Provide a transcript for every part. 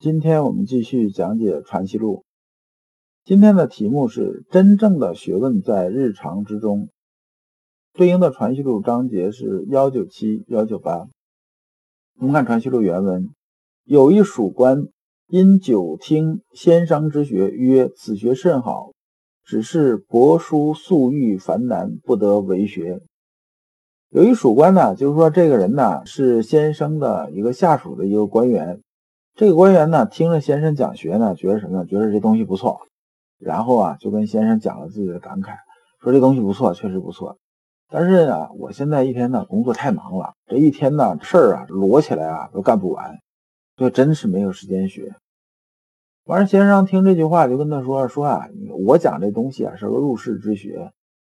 今天我们继续讲解《传习录》，今天的题目是“真正的学问在日常之中”，对应的《传习录》章节是幺九七、幺九八。我们看《传习录》原文：“有一属官，因久听先生之学，曰：‘此学甚好，只是博书素欲繁难，不得为学。’有一属官呢，就是说这个人呢是先生的一个下属的一个官员。”这个官员呢，听着先生讲学呢，觉得什么呢？觉得这东西不错，然后啊，就跟先生讲了自己的感慨，说这东西不错，确实不错。但是呢，我现在一天呢工作太忙了，这一天呢事儿啊摞起来啊都干不完，就真是没有时间学。完事，先生听这句话就跟他说：“说啊，我讲这东西啊是个入世之学，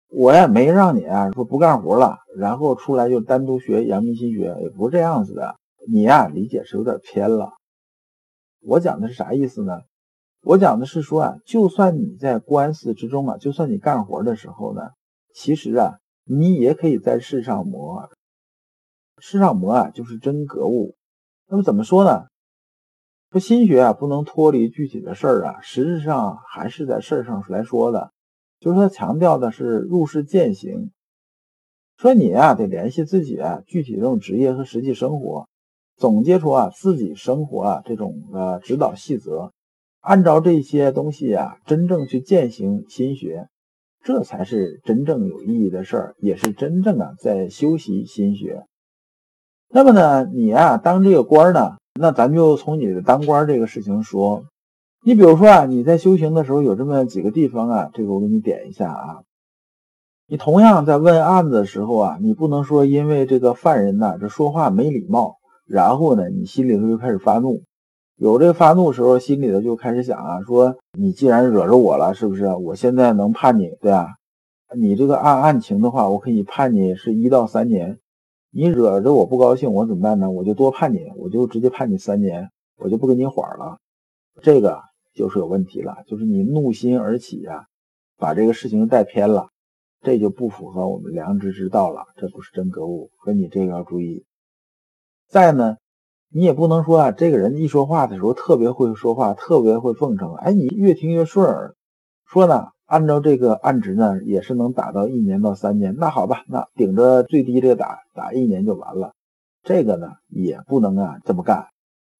我也没让你啊说不干活了，然后出来就单独学阳明心学，也不是这样子的。你呀理解是有点偏了。”我讲的是啥意思呢？我讲的是说啊，就算你在官司之中啊，就算你干活的时候呢，其实啊，你也可以在世上磨。世上磨啊，就是真格物。那么怎么说呢？说心学啊，不能脱离具体的事儿啊，实质上还是在事儿上来说的，就是他强调的是入世践行。说你啊，得联系自己啊，具体这种职业和实际生活。总结出啊自己生活啊这种呃指导细则，按照这些东西啊真正去践行心学，这才是真正有意义的事儿，也是真正啊在修习心学。那么呢，你啊当这个官呢，那咱就从你的当官这个事情说。你比如说啊，你在修行的时候有这么几个地方啊，这个我给你点一下啊。你同样在问案子的时候啊，你不能说因为这个犯人呢这说话没礼貌。然后呢，你心里头就开始发怒，有这发怒时候，心里头就开始想啊，说你既然惹着我了，是不是？我现在能判你，对啊，你这个按案情的话，我可以判你是一到三年。你惹着我不高兴，我怎么办呢？我就多判你，我就直接判你三年，我就不跟你缓了。这个就是有问题了，就是你怒心而起呀，把这个事情带偏了，这就不符合我们良知之道了，这不是真格物，所以你这个要注意。再呢，你也不能说啊，这个人一说话的时候特别会说话，特别会奉承，哎，你越听越顺耳。说呢，按照这个案值呢，也是能打到一年到三年。那好吧，那顶着最低这个打，打一年就完了。这个呢，也不能啊这么干，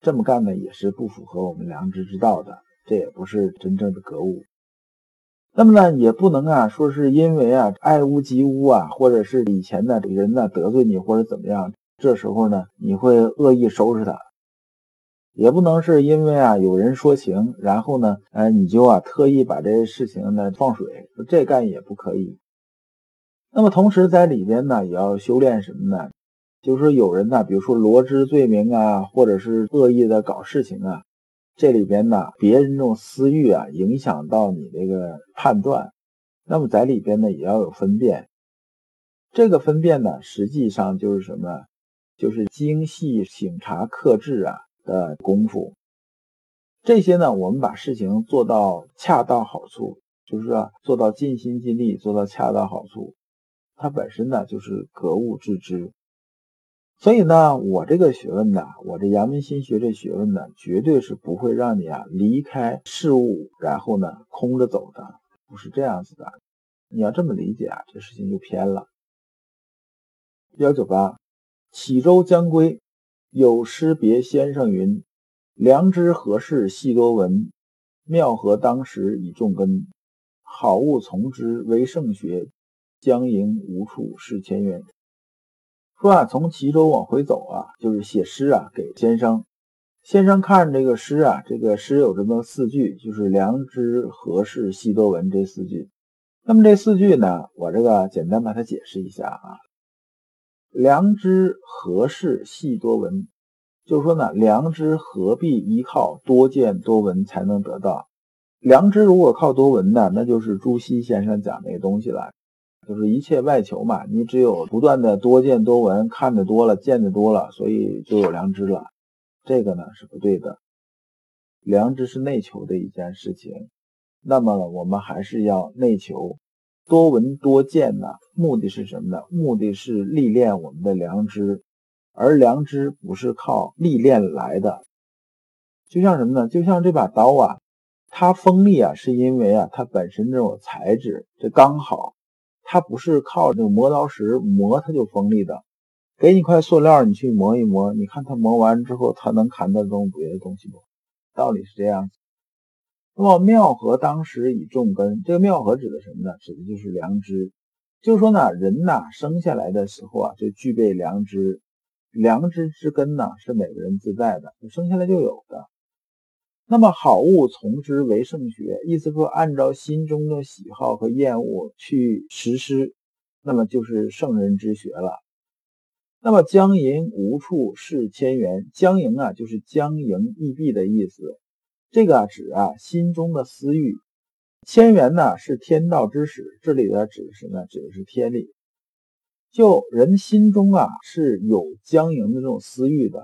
这么干呢也是不符合我们良知之道的，这也不是真正的格物。那么呢，也不能啊说是因为啊爱屋及乌啊，或者是以前呢人呢得罪你或者怎么样。这时候呢，你会恶意收拾他，也不能是因为啊有人说情，然后呢，哎，你就啊特意把这事情呢放水，这干也不可以。那么同时在里边呢，也要修炼什么呢？就是有人呢，比如说罗织罪名啊，或者是恶意的搞事情啊，这里边呢，别人这种私欲啊，影响到你这个判断，那么在里边呢，也要有分辨。这个分辨呢，实际上就是什么？就是精细醒察克制啊的功夫，这些呢，我们把事情做到恰到好处，就是说做到尽心尽力，做到恰到好处，它本身呢就是格物致知。所以呢，我这个学问呢，我这阳明心学这学问呢，绝对是不会让你啊离开事物，然后呢空着走的，不是这样子的。你要这么理解啊，这事情就偏了。幺九八。启州将归，有诗别先生云：“良知何事细多闻，妙合当时以重根。好物从之为圣学，将迎无处是前缘。”说啊，从齐州往回走啊，就是写诗啊给先生。先生看这个诗啊，这个诗有这么四句，就是“良知何事细多闻”这四句。那么这四句呢，我这个简单把它解释一下啊。良知何事细多闻？就是说呢，良知何必依靠多见多闻才能得到？良知如果靠多闻呢，那就是朱熹先生讲那个东西了，就是一切外求嘛。你只有不断的多见多闻，看得多了，见得多了，所以就有良知了。这个呢是不对的，良知是内求的一件事情。那么我们还是要内求，多闻多见呢，目的是什么呢？目的是历练我们的良知。而良知不是靠历练来的，就像什么呢？就像这把刀啊，它锋利啊，是因为啊，它本身这种材质这刚好，它不是靠这磨刀石磨它就锋利的。给你块塑料，你去磨一磨，你看它磨完之后，它能砍得动别的东西不？道理是这样子。那么妙合当时以重根，这个妙合指的什么呢？指的就是良知。就是说呢，人呐生下来的时候啊，就具备良知。良知之根呢，是每个人自带的，生下来就有的。那么好物从之为圣学，意思说按照心中的喜好和厌恶去实施，那么就是圣人之学了。那么将淫无处是千元，将淫啊就是将淫易闭的意思，这个指啊心中的私欲。千缘呢是天道之始，这里的指什么？指的是天理。就人心中啊是有僵淫的这种私欲的，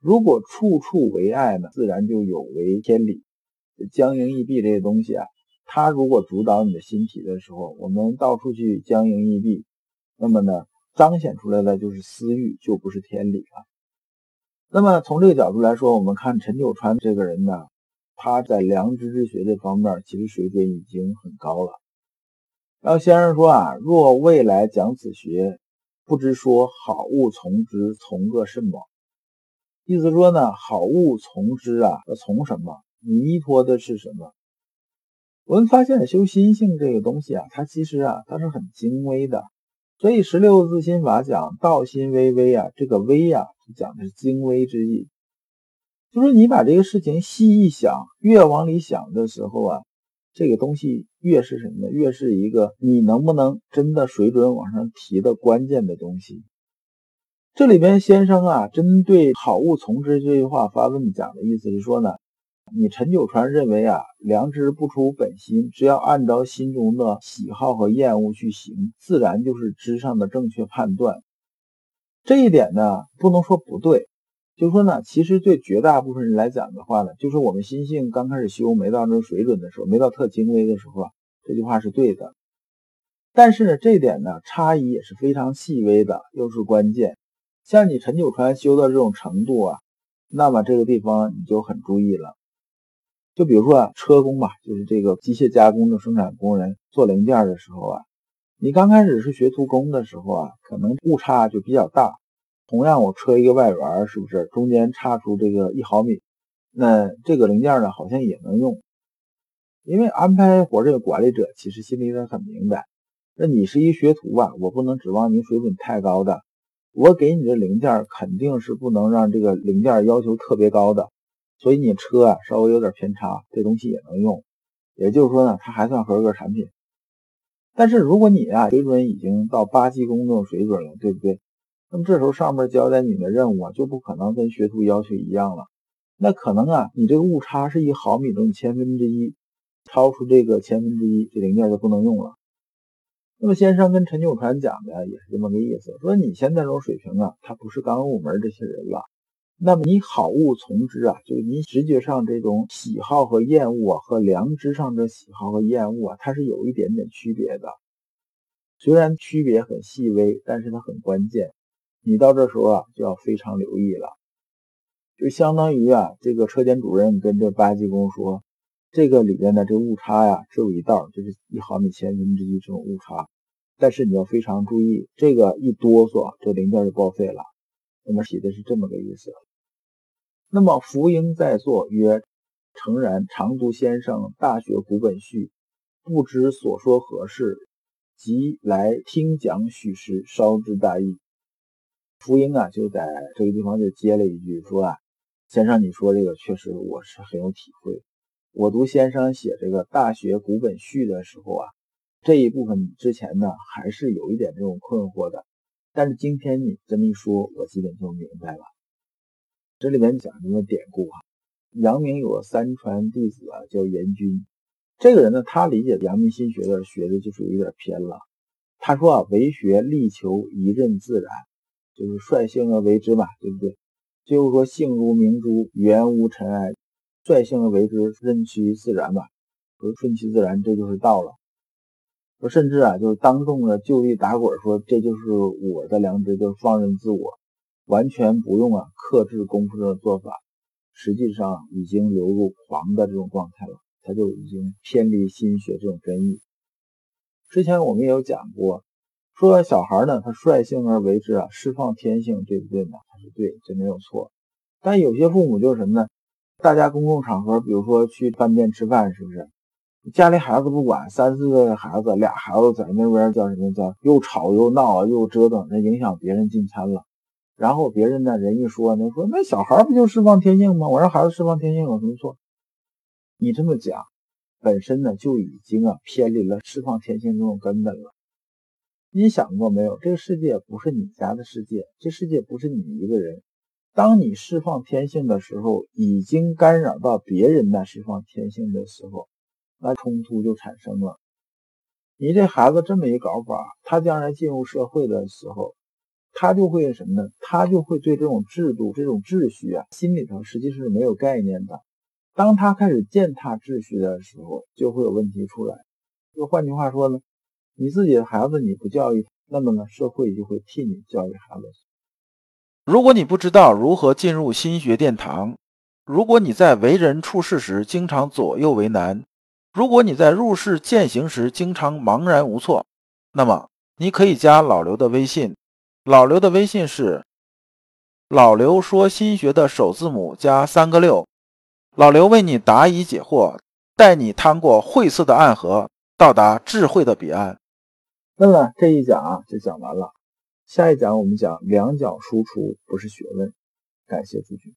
如果处处为爱呢，自然就有违天理。僵淫易闭这些东西啊，它如果主导你的心体的时候，我们到处去僵淫易闭，那么呢，彰显出来的就是私欲，就不是天理了。那么从这个角度来说，我们看陈九川这个人呢，他在良知之学这方面其实水准已经很高了。然后先生说啊，若未来讲此学，不知说好物从之，从个甚么？意思说呢，好物从之啊，要从什么？你依托的是什么？我们发现修心性这个东西啊，它其实啊，它是很精微的。所以十六字心法讲道心微微啊，这个微啊，讲的是精微之意。就是你把这个事情细一想，越往里想的时候啊。这个东西越是什么呢？越是一个你能不能真的水准往上提的关键的东西。这里边先生啊，针对“好物从之”这句话发问讲的意思是说呢，你陈九川认为啊，良知不出本心，只要按照心中的喜好和厌恶去行，自然就是知上的正确判断。这一点呢，不能说不对。就说呢，其实对绝大部分人来讲的话呢，就是我们心性刚开始修没到那种水准的时候，没到特精微的时候啊，这句话是对的。但是呢，这点呢，差异也是非常细微的，又是关键。像你陈九川修到这种程度啊，那么这个地方你就很注意了。就比如说啊车工吧，就是这个机械加工的生产工人做零件的时候啊，你刚开始是学徒工的时候啊，可能误差就比较大。同样，我车一个外圆，是不是中间差出这个一毫米？那这个零件呢，好像也能用。因为安排活这个管理者其实心里也很明白，那你是一学徒吧，我不能指望您水准太高的。我给你的零件肯定是不能让这个零件要求特别高的，所以你车啊稍微有点偏差，这东西也能用。也就是说呢，它还算合格产品。但是如果你啊水准已经到八级工这种水准了，对不对？那么这时候上面交代你的任务啊，就不可能跟学徒要求一样了。那可能啊，你这个误差是一毫米中千分之一，超出这个千分之一，这零件就不能用了。那么先生跟陈九川讲的也是这么个意思，说你现在这种水平啊，他不是刚入门这些人了。那么你好恶从之啊，就是你直觉上这种喜好和厌恶啊，和良知上的喜好和厌恶啊，它是有一点点区别的。虽然区别很细微，但是它很关键。你到这时候啊，就要非常留意了，就相当于啊，这个车间主任跟这八级工说，这个里边的这误差呀，只有一道，就是一毫米千分之一这种误差，但是你要非常注意，这个一哆嗦，这零件就报废了。那么写的是这么个意思。那么福英在座曰：“诚然，常读先生《大学古本序》，不知所说何事，即来听讲许时，稍知大意。”福音啊，就在这个地方就接了一句说啊，先生，你说这个确实我是很有体会。我读先生写这个《大学古本序》的时候啊，这一部分之前呢还是有一点这种困惑的，但是今天你这么一说，我基本就明白了。这里面讲什么典故啊？阳明有个三传弟子啊，叫严君。这个人呢，他理解阳明心学的学的就是有点偏了。他说啊，为学力求一任自然，就是率性而为之嘛，对不对？就是说性如明珠，圆无尘埃，率性而为之，任其自然吧，说顺其自然，这就是道了。说甚至啊，就是当众的就地打滚，说这就是我的良知，就放任自我，完全不用啊克制功夫的做法，实际上已经流入狂的这种状态了，他就已经偏离心学这种真意。之前我们也有讲过，说小孩呢，他率性而为之啊，释放天性，对不对呢？他是对，这没有错。但有些父母就是什么呢？大家公共场合，比如说去饭店吃饭，是不是？家里孩子不管，三四个孩子，俩孩子在那边叫什么叫又吵又闹，又折腾，那影响别人进餐了。然后别人呢，人一说，呢说那小孩不就释放天性吗？我让孩子释放天性有什么错？你这么讲。本身呢就已经啊偏离了释放天性这种根本了。你想过没有？这个世界不是你家的世界，这世界不是你一个人。当你释放天性的时候，已经干扰到别人的释放天性的时候，那冲突就产生了。你这孩子这么一搞法，他将来进入社会的时候，他就会什么呢？他就会对这种制度、这种秩序啊，心里头实际是没有概念的。当他开始践踏秩序的时候，就会有问题出来。就换句话说呢，你自己的孩子你不教育，那么呢，社会就会替你教育孩子。如果你不知道如何进入心学殿堂，如果你在为人处事时经常左右为难，如果你在入世践行时经常茫然无措，那么你可以加老刘的微信。老刘的微信是老刘说心学的首字母加三个六。老刘为你答疑解惑，带你趟过晦涩的暗河，到达智慧的彼岸。那么这一讲啊就讲完了，下一讲我们讲两脚输出不是学问。感谢诸君。